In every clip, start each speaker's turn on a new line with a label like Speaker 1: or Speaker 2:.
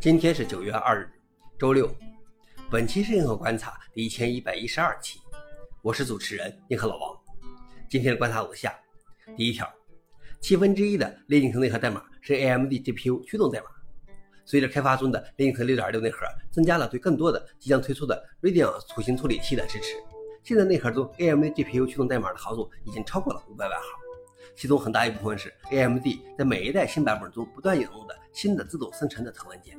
Speaker 1: 今天是九月二日，周六。本期是硬核观察第一千一百一十二期，我是主持人硬核老王。今天的观察如下：第一条，七分之一的 Linux 内核代码是 AMD GPU 驱动代码。随着开发中的 Linux 六点六内核增加了对更多的即将推出的 Radeon 图形处理器的支持，现在内核中 AMD GPU 驱动代码的行数已经超过了五百万行。其中很大一部分是 AMD 在每一代新版本中不断引入的新的自动生成的藤文件。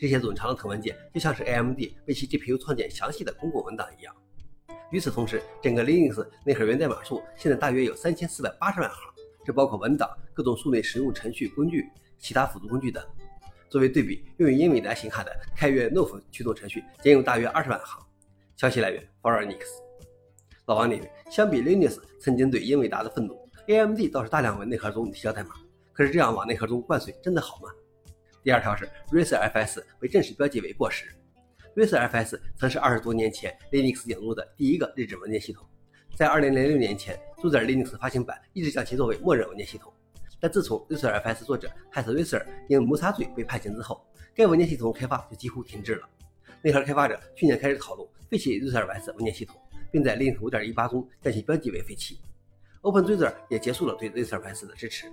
Speaker 1: 这些冗长的藤文件就像是 AMD 为其 GPU 创建详细的公共文档一样。与此同时，整个 Linux 内核源代码数现在大约有三千四百八十万行，这包括文档、各种数内实用程序工具、其他辅助工具等。作为对比，用于英伟达型号的开源 Nov 驱动程序仅有大约二十万行。消息来源 f o r e i g n i x 老王点评：相比 Linux 曾经对英伟达的愤怒，AMD 倒是大量往内核中提交代码。可是这样往内核中灌水真的好吗？第二条是 RacerFS 被正式标记为过时。RacerFS 曾是二十多年前 Linux 引入的第一个日志文件系统，在2006年前，Zuzer Linux 发行版一直将其作为默认文件系统。但自从 RacerFS 作者 Hans Racer 因谋杀罪被判刑之后，该文件系统开发就几乎停滞了。内核开发者去年开始讨论废弃 RacerFS 文件系统，并在 Linux 5.18中将其标记为废弃。OpenSUSE 也结束了对 RacerFS 的支持。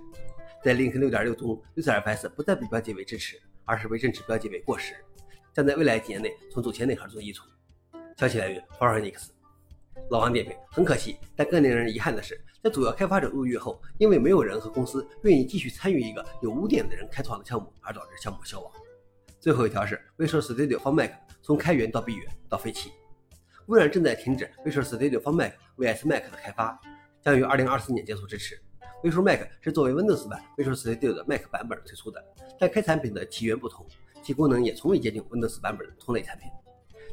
Speaker 1: 在 Linux 6.6中，RacerFS 不再被标记为支持，而是被正式标记为过时，将在未来几年内从组件内核中移除。消息来源 f o r e n i x 老王点评：很可惜，但更令人遗憾的是，在主要开发者入狱后，因为没有人和公司愿意继续参与一个有污点的人开创的项目，而导致项目消亡。最后一条是 Visual Studio for Mac 从开源到闭源到废弃，微软正在停止 Visual Studio for Mac vs Mac 的开发，将于2024年结束支持。Visual Mac 是作为 Windows 版 Visual Studio 的 Mac 版本推出的，但该产品的起源不同，其功能也从未接近 Windows 版本的同类产品。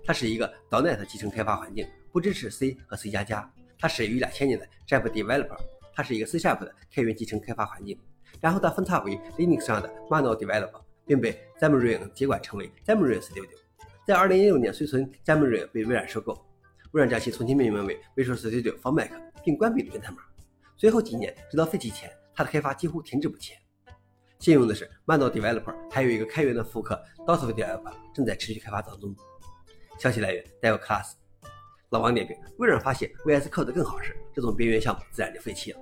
Speaker 1: 它是一个 dnet 集成开发环境，不支持 C 和 C++。它始于2000年的 Java Developer，它是一个 C# 的开源集成开发环境。然后它分叉为 Linux 上的 Mono Developer，并被 Xamarin 接管成为 Xamarin Studio。在2016年，随存 Xamarin 被微软收购，微软将其重新命名为 Visual Studio for Mac，并关闭了源代码。随后几年，直到废弃前，它的开发几乎停滞不前。幸运的是，Mando Developer，还有一个开源的复刻 Dotv Developer 正在持续开发当中。消息来源 Dev Class。老王点评：微软发现 VS Code 更好时，这种边缘项目自然就废弃了。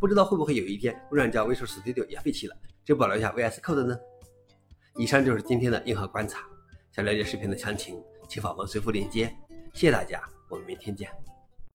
Speaker 1: 不知道会不会有一天，微软将 Visual Studio 也废弃了，只保留下 VS Code 呢？以上就是今天的硬核观察。想了解视频的详情，请访问随附链接。谢谢大家，我们明天见。